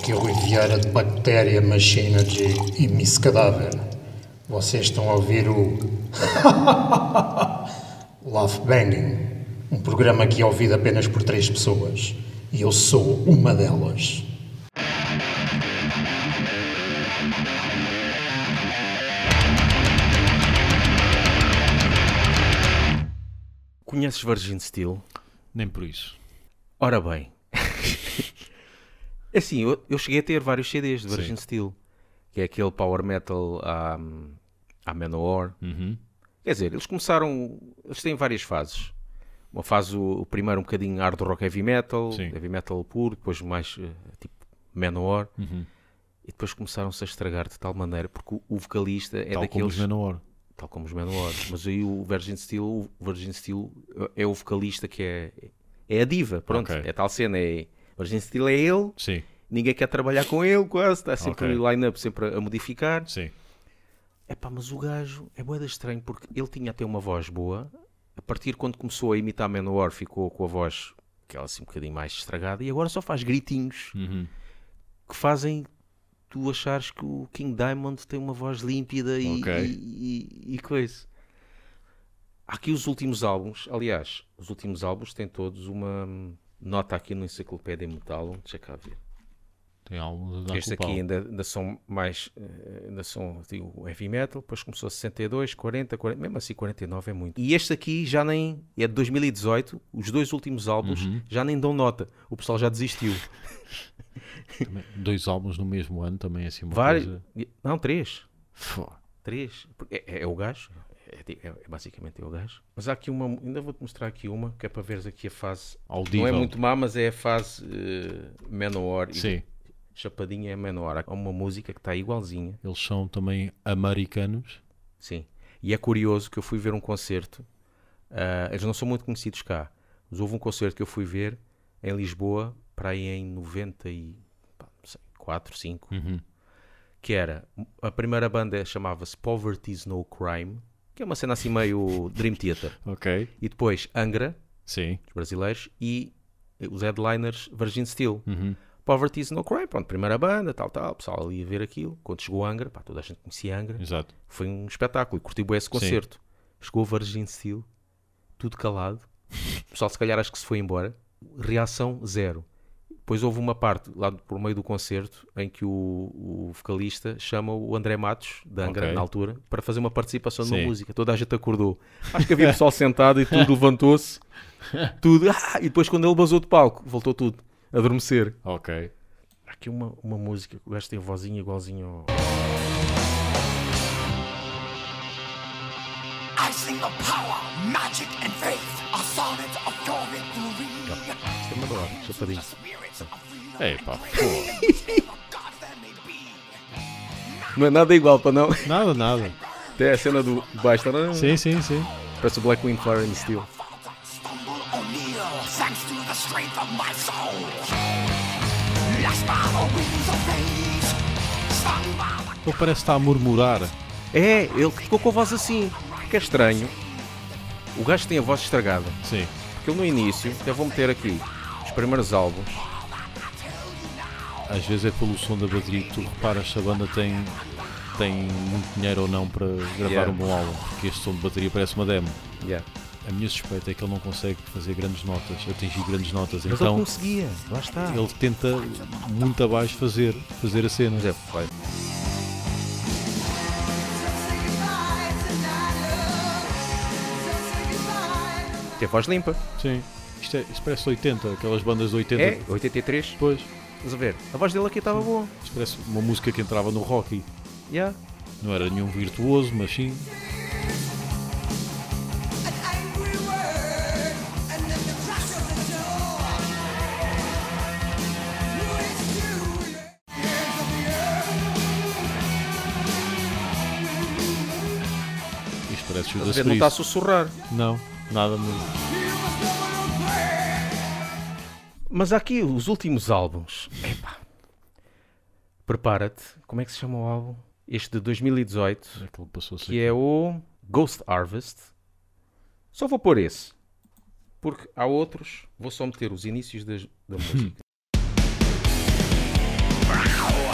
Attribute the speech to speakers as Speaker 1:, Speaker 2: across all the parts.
Speaker 1: Aqui o Riviera de Bactéria Machinergy e Miss Cadáver. Vocês estão a ouvir o. Love Banging, um programa que é ouvido apenas por três pessoas. E eu sou uma delas.
Speaker 2: Conheces Virgin Steel?
Speaker 3: Nem por isso.
Speaker 2: Ora bem. assim, eu, eu cheguei a ter vários CDs de Virgin
Speaker 3: Sim.
Speaker 2: Steel. Que é aquele power metal à, à Manowar.
Speaker 3: Uhum.
Speaker 2: Quer dizer, eles começaram... Eles têm várias fases. Uma fase, o, o primeiro um bocadinho hard rock heavy metal,
Speaker 3: Sim.
Speaker 2: heavy metal puro, depois mais eh, tipo Manowar.
Speaker 3: Uhum.
Speaker 2: E depois começaram-se a estragar de tal maneira, porque o, o vocalista é
Speaker 3: Tal como
Speaker 2: daqueles...
Speaker 3: os Manowar.
Speaker 2: tal como os Manowar. Mas aí o Virgin Steel, o Virgin Steel é o vocalista que é, é a diva, pronto,
Speaker 3: Ok.
Speaker 2: é tal cena, é Virgin Steel é ele,
Speaker 3: Sim,
Speaker 2: ninguém quer trabalhar com ele, quase, está sempre
Speaker 3: Ok.
Speaker 2: o line-up sempre a modificar.
Speaker 3: sim.
Speaker 2: É pá, mas o gajo é boeda estranho porque ele tinha até uma voz boa, a partir quando começou a imitar Manowar ficou com a voz aquela assim um bocadinho mais estragada e agora só faz gritinhos
Speaker 3: Uhum.
Speaker 2: que fazem tu achares que o King Diamond tem uma voz límpida e,
Speaker 3: Ok.
Speaker 2: e, e- e coisa. Aqui os últimos álbuns, aliás, os últimos álbuns têm todos uma nota aqui no Enciclopédia Metal, deixa cá ver.
Speaker 3: Tem álbuns a dar o
Speaker 2: aqui
Speaker 3: pau.
Speaker 2: ainda, ainda são mais, eh, ainda são digo, heavy metal, depois começou a 62, 40, 40, mesmo assim 49 é muito. E este aqui já nem, é de 2018, os dois últimos álbuns
Speaker 3: Uhum.
Speaker 2: já nem dão nota, o pessoal já desistiu.
Speaker 3: Também- Dois álbuns no mesmo ano também é assim uma
Speaker 2: Vários,
Speaker 3: coisa...
Speaker 2: não, três.
Speaker 3: Fô.
Speaker 2: Três. É, é- é o gajo. É, é- é basicamente é o gajo. Mas há aqui uma. Ainda vou-te mostrar aqui uma, que é para veres aqui a fase.
Speaker 3: Audível.
Speaker 2: Não é muito má, mas é a fase Manowar. e
Speaker 3: Sim,
Speaker 2: Chapadinha é Manowar. Há uma música que está igualzinha.
Speaker 3: eles são também americanos.
Speaker 2: Sim. E é curioso que eu fui ver um concerto. ah, eles não são muito conhecidos cá. Mas houve um concerto que eu fui ver em Lisboa, para aí em 94, 5.
Speaker 3: Uhum.
Speaker 2: que era a primeira banda chamava-se Poverty's No Crime, que é uma cena assim meio Dream Theater,
Speaker 3: Ok.
Speaker 2: e depois Angra,
Speaker 3: Sim.
Speaker 2: os brasileiros, e os headliners Virgin Steel.
Speaker 3: Uhum.
Speaker 2: Poverty's No Crime, pronto, primeira banda, tal, tal, o pessoal ali a ver aquilo. Quando chegou Angra, pá, toda a gente conhecia Angra,
Speaker 3: Exato.
Speaker 2: foi um espetáculo e curtiu bué esse concerto. Chegou Virgin Steel, tudo calado, o pessoal se calhar acho que se foi embora, reação zero. Depois houve uma parte lá por meio do concerto em que o, o vocalista chama o André Matos, da Angra,
Speaker 3: Ok.
Speaker 2: na altura, para fazer uma participação numa
Speaker 3: Sim.
Speaker 2: música. Toda a gente acordou. Acho que havia pessoal sentado e tudo levantou-se. Tudo. Ah! E depois, quando ele basou de palco, voltou tudo a adormecer.
Speaker 3: Ok.
Speaker 2: Há aqui uma, uma música que o gajo tem vozinha igualzinho ao.
Speaker 4: I sing of power, magic, and faith. A sonnet of your victory.
Speaker 2: Isto é uma dor, chapadinho.
Speaker 3: É pá.
Speaker 2: Não é nada igual para não.
Speaker 3: Nada, nada.
Speaker 2: Até a cena do baixo. tá-
Speaker 3: Sim, sim, sim.
Speaker 2: Parece o Black Wind Fire and Steel.
Speaker 3: Ele parece estar a murmurar.
Speaker 2: É, ele ficou com a voz assim. Que é estranho. O gajo tem a voz estragada.
Speaker 3: Sim.
Speaker 2: Porque ele no início, até vou meter aqui os primeiros álbuns.
Speaker 3: Às vezes é pelo som da bateria que tu reparas se a banda tem, tem muito dinheiro ou não para gravar
Speaker 2: Yeah.
Speaker 3: um bom álbum. Porque este som de bateria parece uma demo.
Speaker 2: Yeah.
Speaker 3: A minha suspeita é que ele não consegue fazer grandes notas, atingir grandes notas.
Speaker 2: Mas
Speaker 3: então
Speaker 2: ele conseguia. Lá está.
Speaker 3: ele tenta muito abaixo fazer, fazer a cena.
Speaker 2: Mas é, vai. Tem voz limpa.
Speaker 3: Sim. Isto, é, isto parece 80, aquelas bandas de 80.
Speaker 2: É, 83.
Speaker 3: Depois,
Speaker 2: Estás a ver? A voz dele aqui estava boa.
Speaker 3: isto parece uma música que entrava no rock.
Speaker 2: Yeah.
Speaker 3: Não era nenhum virtuoso, mas sim. Isto parece
Speaker 2: Estás a
Speaker 3: Judas
Speaker 2: ver? Não está a sussurrar.
Speaker 3: Não, nada mesmo.
Speaker 2: Mas há aqui os últimos álbuns. Epá. Prepara-te. Como é que se chama o álbum? Este de 2018,
Speaker 3: Aquele passou-se
Speaker 2: que é o Ghost Harvest. Só vou pôr esse. Porque há outros. Vou só meter os inícios das- da música.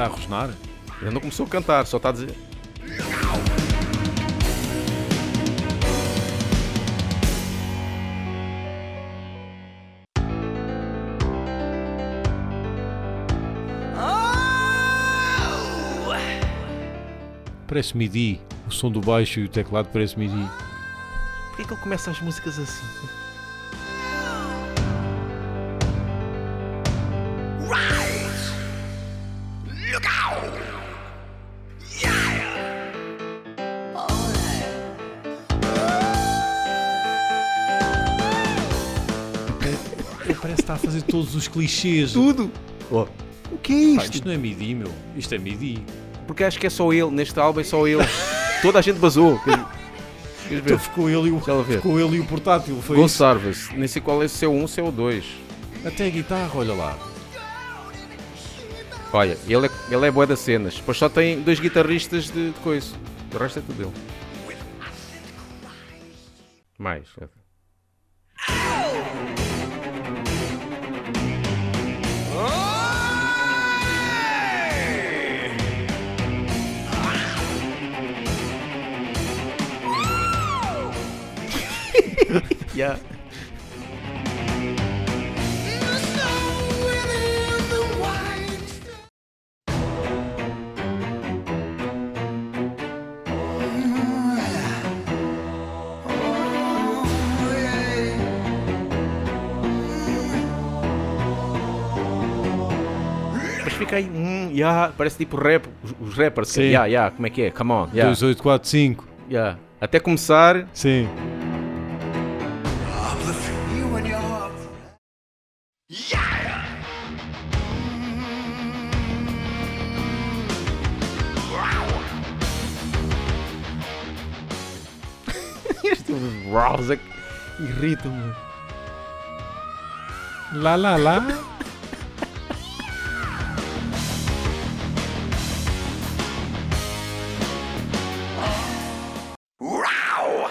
Speaker 3: Está a rosnar?
Speaker 2: Ele não começou a cantar, só está a dizer.
Speaker 3: Parece MIDI. O som do baixo e o teclado parece MIDI.
Speaker 2: Porquê que ele começa as músicas assim?
Speaker 3: Fazer todos os clichês.
Speaker 2: Tudo! Oh, o que é
Speaker 3: Pá,
Speaker 2: isto?
Speaker 3: isto não é MIDI, meu. Isto é MIDI.
Speaker 2: Porque acho que é só ele, neste álbum é só ele. Toda a gente basou. Queres-
Speaker 3: Então ficou ele e o, ficou ele e o portátil. Foi.
Speaker 2: Service, nem sei qual é se é o 1 se é o 2.
Speaker 3: Até a guitarra, olha lá.
Speaker 2: Olha, ele é, ele é boa das cenas. Depois só tem dois guitarristas de, de coisa. O resto é tudo dele. Mais. Yeah. Mas fica aí, hum, yeah, parece tipo rap, os, os rappers.
Speaker 3: Sim.
Speaker 2: Yeah, yeah, como é que é? Come on, yeah,
Speaker 3: 2, 8, 4, 5.
Speaker 2: yeah. Até começar,
Speaker 3: Sim.
Speaker 2: Que irrita-me.
Speaker 3: Lá, lá, lá.
Speaker 4: Wow!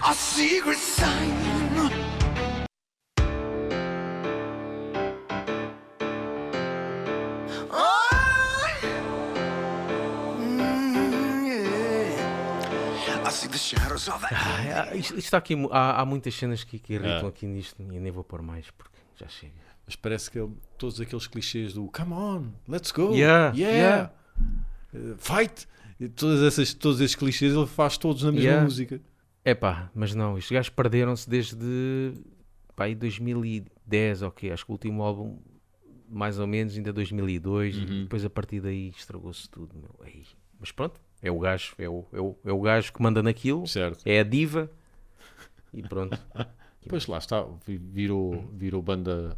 Speaker 4: A secret sign.
Speaker 2: Ah, isto, isto está aqui, há, há muitas cenas que, que irritam
Speaker 3: É.
Speaker 2: aqui nisto e eu nem vou pôr mais porque já chega.
Speaker 3: Mas parece que ele- todos aqueles clichês do Come on, let's go.
Speaker 2: Yeah,
Speaker 3: yeah. Uh, fight. Todas essas, todos esses clichês ele faz todos na mesma
Speaker 2: Yeah.
Speaker 3: música.
Speaker 2: É pá, mas não, estes gajos perderam-se desde pá, aí 2010, ok, acho que o último álbum mais ou menos ainda 2002
Speaker 3: Uhum.
Speaker 2: e depois a partir daí estragou-se tudo, meu. Ei, Mas pronto, é o gajo, é o, é, o, é o gajo que manda naquilo,
Speaker 3: Certo.
Speaker 2: é a diva e pronto.
Speaker 3: Pois lá está, vi- virou, virou banda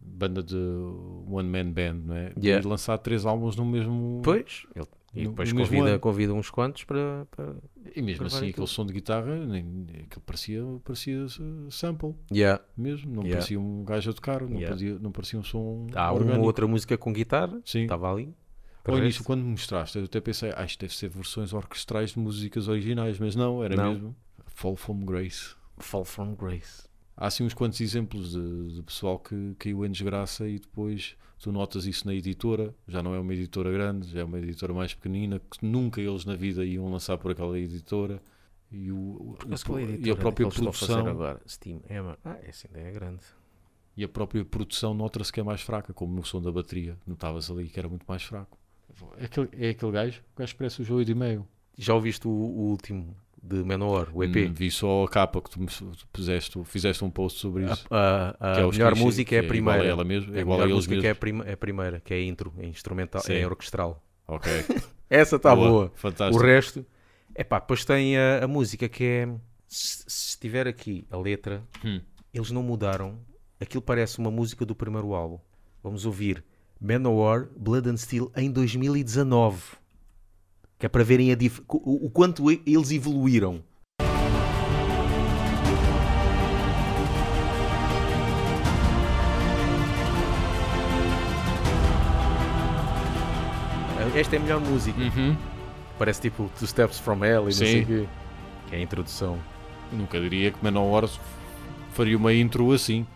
Speaker 3: banda de one man band, não é?
Speaker 2: Yeah.
Speaker 3: E lançar três álbuns no mesmo.
Speaker 2: Pois, ele, e
Speaker 3: No-
Speaker 2: depois
Speaker 3: mesmo
Speaker 2: convida, convida uns quantos para. para...
Speaker 3: E mesmo
Speaker 2: gravar
Speaker 3: assim,
Speaker 2: aquilo.
Speaker 3: aquele som de guitarra, nem, aquilo parecia, parecia sample
Speaker 2: Yeah.
Speaker 3: mesmo, não
Speaker 2: Yeah.
Speaker 3: parecia um gajo a tocar, não,
Speaker 2: Yeah.
Speaker 3: parecia, não parecia um som.
Speaker 2: Há uma
Speaker 3: orgânico.
Speaker 2: ou outra música com guitarra,
Speaker 3: Sim.
Speaker 2: estava ali.
Speaker 3: Ao início, quando me mostraste, eu até pensei, ah, isto deve ser versões orquestrais de músicas originais, mas não, era
Speaker 2: Não.
Speaker 3: mesmo Fall from Grace.
Speaker 2: Fall from Grace.
Speaker 3: Há assim uns quantos exemplos de, de pessoal que caiu em desgraça e depois tu notas isso na editora, já não é uma editora grande, já é uma editora mais pequenina, que nunca eles na vida iam lançar por aquela editora. E, o, o-
Speaker 2: é a
Speaker 3: e a própria produção
Speaker 2: agora? Steam Hammer. Ah, essa ainda é grande.
Speaker 3: e a própria produção nota-se que é mais fraca, como no som da bateria, notava-se ali que era muito mais fraco. É aquele, é aquele gajo, o gajo parece o Joey de meio.
Speaker 2: Já ouviste o, o último de Manowar, o EP?
Speaker 3: Hum, vi só a capa que tu me tu puseste, fizeste um post sobre isso.
Speaker 2: A, a- a
Speaker 3: é
Speaker 2: melhor
Speaker 3: clichês,
Speaker 2: música é a
Speaker 3: é igual a
Speaker 2: primeira.
Speaker 3: ela mesmo, é
Speaker 2: a
Speaker 3: igual a
Speaker 2: melhor
Speaker 3: eles
Speaker 2: música é a,
Speaker 3: mesmos.
Speaker 2: prima- é a primeira, que é intro, é instrumental,
Speaker 3: Sim.
Speaker 2: é orquestral.
Speaker 3: Ok.
Speaker 2: Essa está boa. O
Speaker 3: Fantástico.
Speaker 2: resto, é pá, depois tem a, a música que é. Se, se estiver aqui a letra,
Speaker 3: Hum.
Speaker 2: eles não mudaram. Aquilo parece uma música do primeiro álbum. Vamos ouvir Manowar, Blood and Steel em 2019. Que é para verem a dif- o, quanto eles evoluíram. esta é a melhor música.
Speaker 3: Uhum.
Speaker 2: Parece tipo Two Steps From Hell e não sei o quê. Que é a introdução.
Speaker 3: Nunca diria que Manowar faria uma intro assim.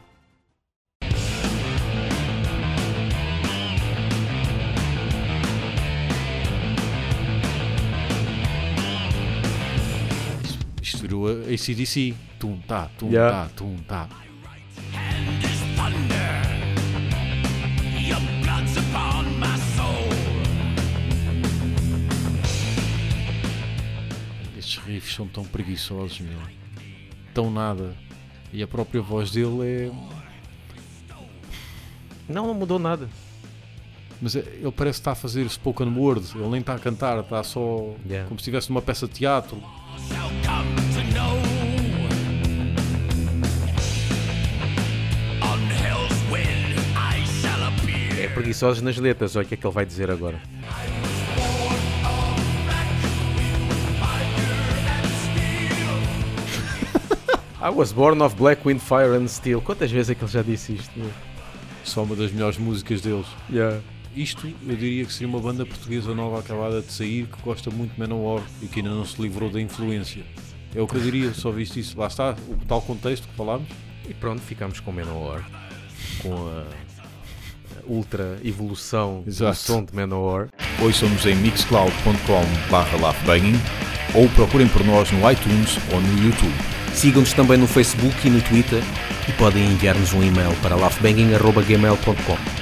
Speaker 3: ACDC. Tum, tá, tum,
Speaker 2: Yeah.
Speaker 3: tá, tum, tá. Estes riffs são tão preguiçosos, meu. Tão nada. E a própria voz dele é.
Speaker 2: Não, não mudou nada.
Speaker 3: Mas é- ele parece que está a fazer spoken word. Ele nem está a cantar, está só.
Speaker 2: Yeah.
Speaker 3: como se estivesse numa peça de teatro.
Speaker 2: Preguiçosos nas letras. Olha o que é que ele vai dizer agora. I was born of black wind, fire and steel. Quantas vezes é que ele já disse isto?
Speaker 3: Só uma das melhores músicas deles.
Speaker 2: Yeah.
Speaker 3: Isto eu diria que seria uma banda portuguesa nova acabada de sair que gosta muito de Manowar e que ainda não se livrou da influência. É o que eu diria, só viste isso. Lá está, o tal contexto que falámos.
Speaker 2: E pronto, ficamos com Manowar. Com a ultra evolução do
Speaker 3: Exato.
Speaker 2: som de Manowar.
Speaker 5: Ouçam-nos em mixcloud.com/laughbanging ou procurem por nós no iTunes ou no YouTube.
Speaker 6: Sigam-nos também no Facebook e no Twitter e podem enviar-nos um e-mail para laughbanging.gmail.com.